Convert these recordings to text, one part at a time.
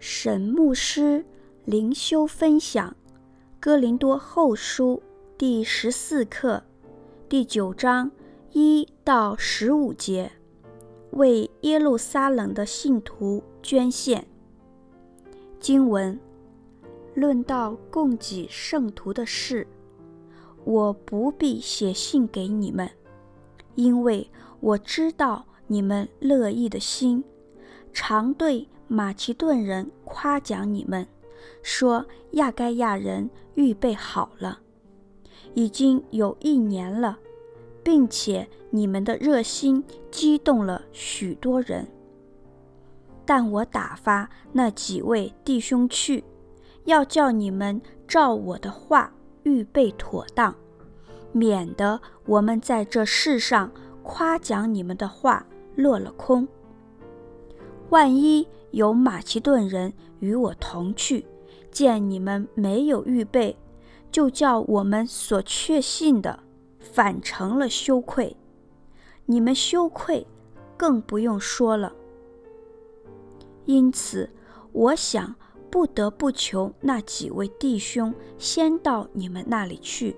沈牧师灵修分享《哥林多后书》第十四课第九章一到十五节，为耶路撒冷的信徒捐献。经文论到供给圣徒的事，我不必写信给你们，因为我知道你们乐意的心，常对马其顿人夸奖你们，说亚该亚人预备好了，已经有一年了，并且你们的热心激动了许多人。但我打发那几位弟兄去，要叫你们照我的话预备妥当，免得我们在这世上夸奖你们的话落了空。万一有马其顿人与我同去，见你们没有预备，就叫我们所确信的反成了羞愧。你们羞愧，更不用说了。因此，我想不得不求那几位弟兄先到你们那里去，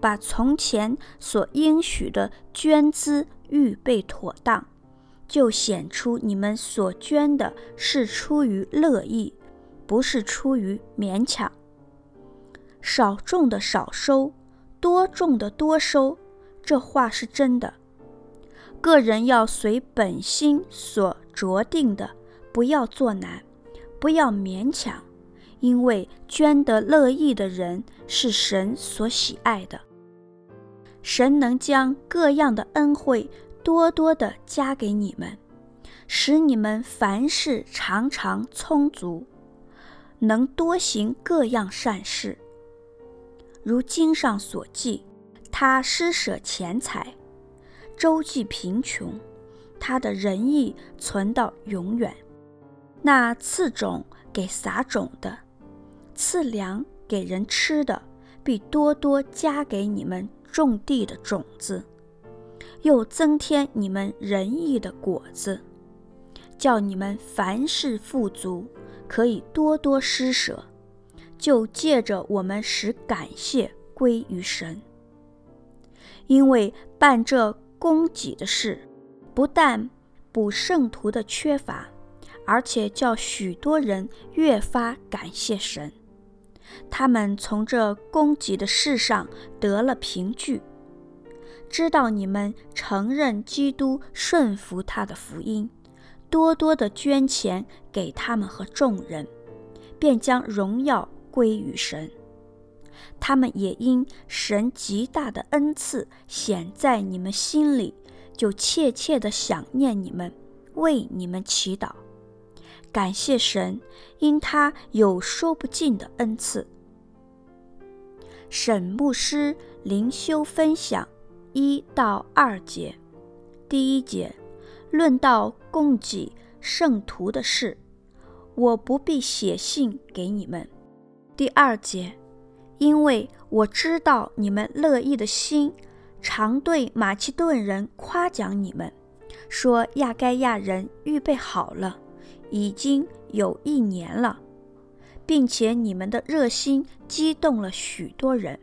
把从前所应许的捐资预备妥当。就显出你们所捐的是出于乐意，不是出于勉强。少种的少收，多种的多收，这话是真的。个人要随本心所酌定的，不要作难，不要勉强，因为捐得乐意的人是神所喜爱的。神能将各样的恩惠。多多的加给你们，使你们凡事常常充足，能多行各样善事。如经上所记，他施舍钱财，周济贫穷，他的仁义存到永远。那赐种给撒种的，赐粮给人吃的，必多多加给你们种地的种子。又增添你们仁义的果子，叫你们凡事富足，可以多多施舍，就借着我们使感谢归于神。因为办这供给的事，不但补圣徒的缺乏，而且叫许多人越发感谢神。他们从这供给的事上得了凭据。知道你们承认基督，顺服他的福音，多多的捐钱给他们和众人，便将荣耀归于神。他们也因神极大的恩赐显在你们心里，就切切的想念你们，为你们祈祷，感谢神，因他有说不尽的恩赐。沈牧师灵修分享。一到二节，第一节论到供给圣徒的事，我不必写信给你们。第二节，因为我知道你们乐意的心，常对马其顿人夸奖你们，说亚该亚人预备好了，已经有一年了，并且你们的热心激动了许多人。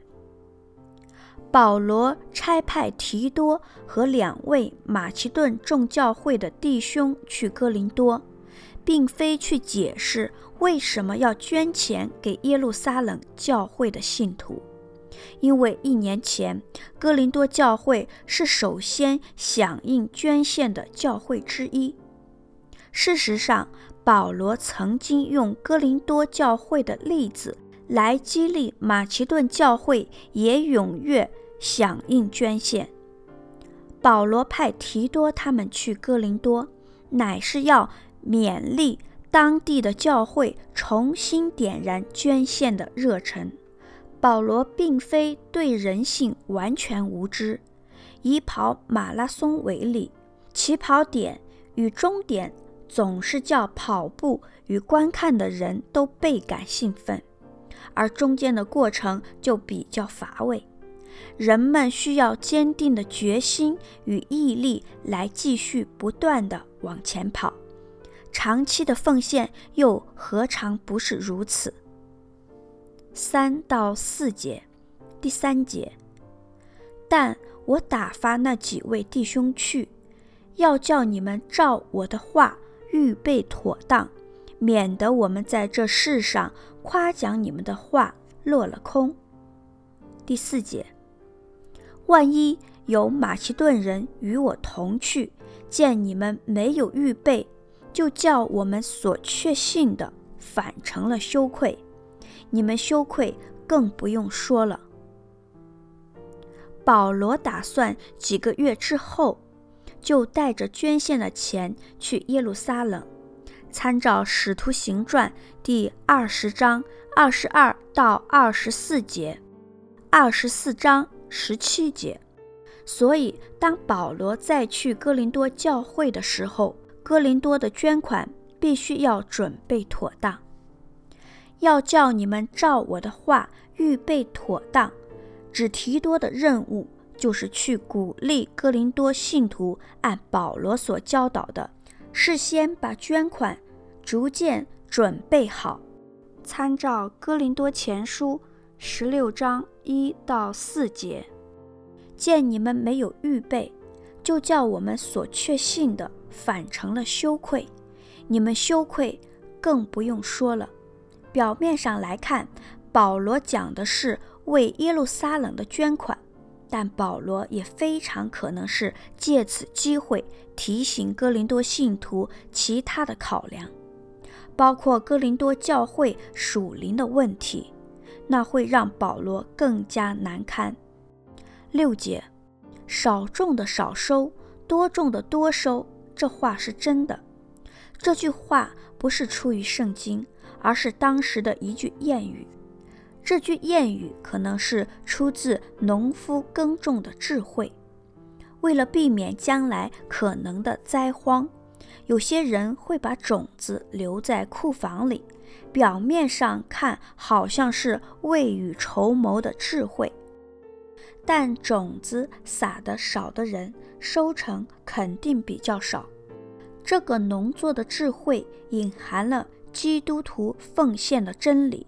保罗差派提多和两位马其顿众教会的弟兄去哥林多，并非去解释为什么要捐钱给耶路撒冷教会的信徒，因为一年前哥林多教会是首先响应捐献的教会之一。事实上，保罗曾经用哥林多教会的例子来激励马其顿教会也踊跃。响应捐献，保罗派提多他们去哥林多，乃是要勉励当地的教会重新点燃捐献的热忱。保罗并非对人性完全无知。以跑马拉松为例，起跑点与终点总是叫跑步与观看的人都倍感兴奋，而中间的过程就比较乏味。人们需要坚定的决心与毅力来继续不断地往前跑，长期的奉献又何尝不是如此？三到四节，第三节，但我打发那几位弟兄去，要叫你们照我的话预备妥当，免得我们在这世上夸奖你们的话落了空。第四节，万一有马其顿人与我同去，见你们没有预备，就叫我们所确信的反成了羞愧。你们羞愧更不用说了。保罗打算几个月之后，就带着捐献的钱去耶路撒冷。参照《使徒行传》第二十章二十二到二十四节，二十四章十七节。所以，当保罗再去哥林多教会的时候，哥林多的捐款必须要准备妥当。要叫你们照我的话预备妥当，只提多的任务就是去鼓励哥林多信徒按保罗所教导的，事先把捐款逐渐准备好。参照哥林多前书十六章一到四节，见你们没有预备，就叫我们所确信的反成了羞愧，你们羞愧更不用说了。表面上来看，保罗讲的是为耶路撒冷的捐款，但保罗也非常可能是借此机会提醒哥林多信徒其他的考量，包括哥林多教会属灵的问题，那会让保罗更加难堪。六节，少种的少收，多种的多收，这话是真的。这句话不是出于圣经。而是当时的一句谚语，这句谚语可能是出自农夫耕种的智慧。为了避免将来可能的灾荒，有些人会把种子留在库房里，表面上看好像是未雨绸缪的智慧，但种子撒得少的人，收成肯定比较少。这个农作的智慧隐含了。基督徒奉献的真理，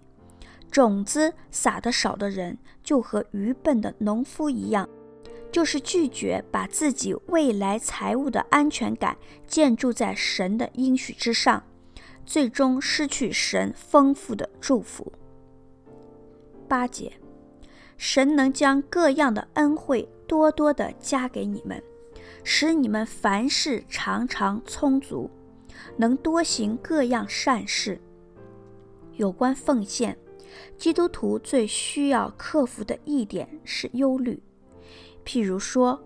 种子撒得少的人，就和愚笨的农夫一样，就是拒绝把自己未来财物的安全感建筑在神的应许之上，最终失去神丰富的祝福。八节，神能将各样的恩惠多多的加给你们，使你们凡事常常充足。能多行各样善事。有关奉献，基督徒最需要克服的一点是忧虑。譬如说，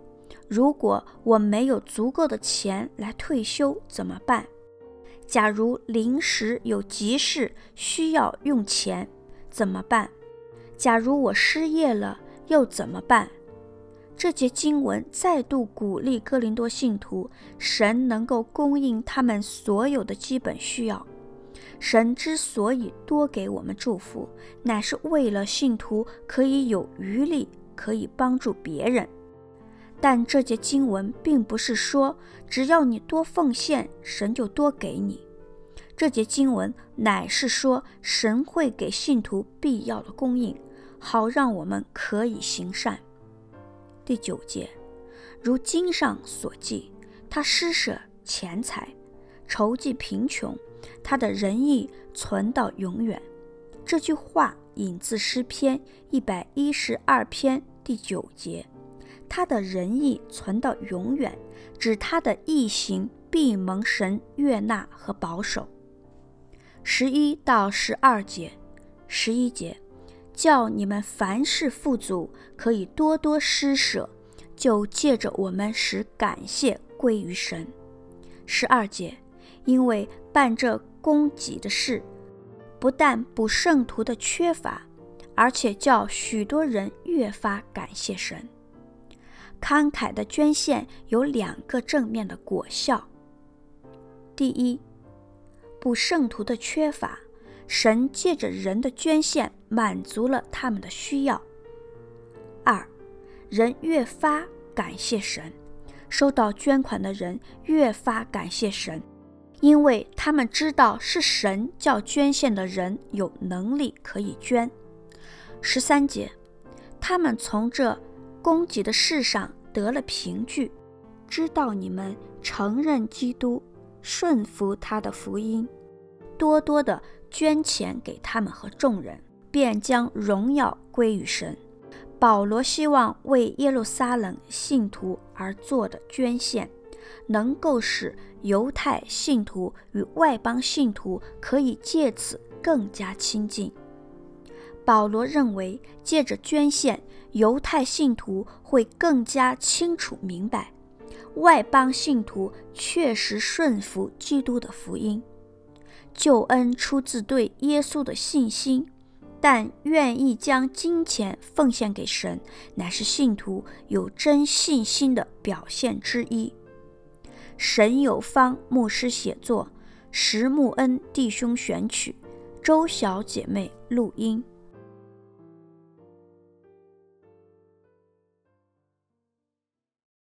如果我没有足够的钱来退休，怎么办？假如临时有急事需要用钱，怎么办？假如我失业了，又怎么办？这节经文再度鼓励哥林多信徒，神能够供应他们所有的基本需要。神之所以多给我们祝福，乃是为了信徒可以有余力，可以帮助别人。但这节经文并不是说，只要你多奉献，神就多给你。这节经文乃是说，神会给信徒必要的供应，好让我们可以行善。第九节，如经上所记，他施舍钱财，筹济贫穷，他的仁义存到永远。这句话引自诗篇一百一十二篇第九节，他的仁义存到永远，指他的义行必蒙神悦纳和保守。十一到十二节，十一节。叫你们凡事富足，可以多多施舍，就借着我们使感谢归于神。十二节，因为办这供给的事，不但补圣徒的缺乏，而且叫许多人越发感谢神。慷慨的捐献有两个正面的果效：第一，补圣徒的缺乏。神借着人的捐献满足了他们的需要。二，人越发感谢神，收到捐款的人越发感谢神，因为他们知道是神叫捐献的人有能力可以捐。十三节，他们从这供给的事上得了凭据，知道你们承认基督，顺服他的福音，多多的捐钱给他们和众人，便将荣耀归于神。保罗希望为耶路撒冷信徒而做的捐献，能够使犹太信徒与外邦信徒可以借此更加亲近。保罗认为，借着捐献，犹太信徒会更加清楚明白，外邦信徒确实顺服基督的福音。救恩出自对耶稣的信心，但愿意将金钱奉献给神，乃是信徒有真信心的表现之一。沈有方牧师写作，石木恩弟兄选曲，周小姐妹录音。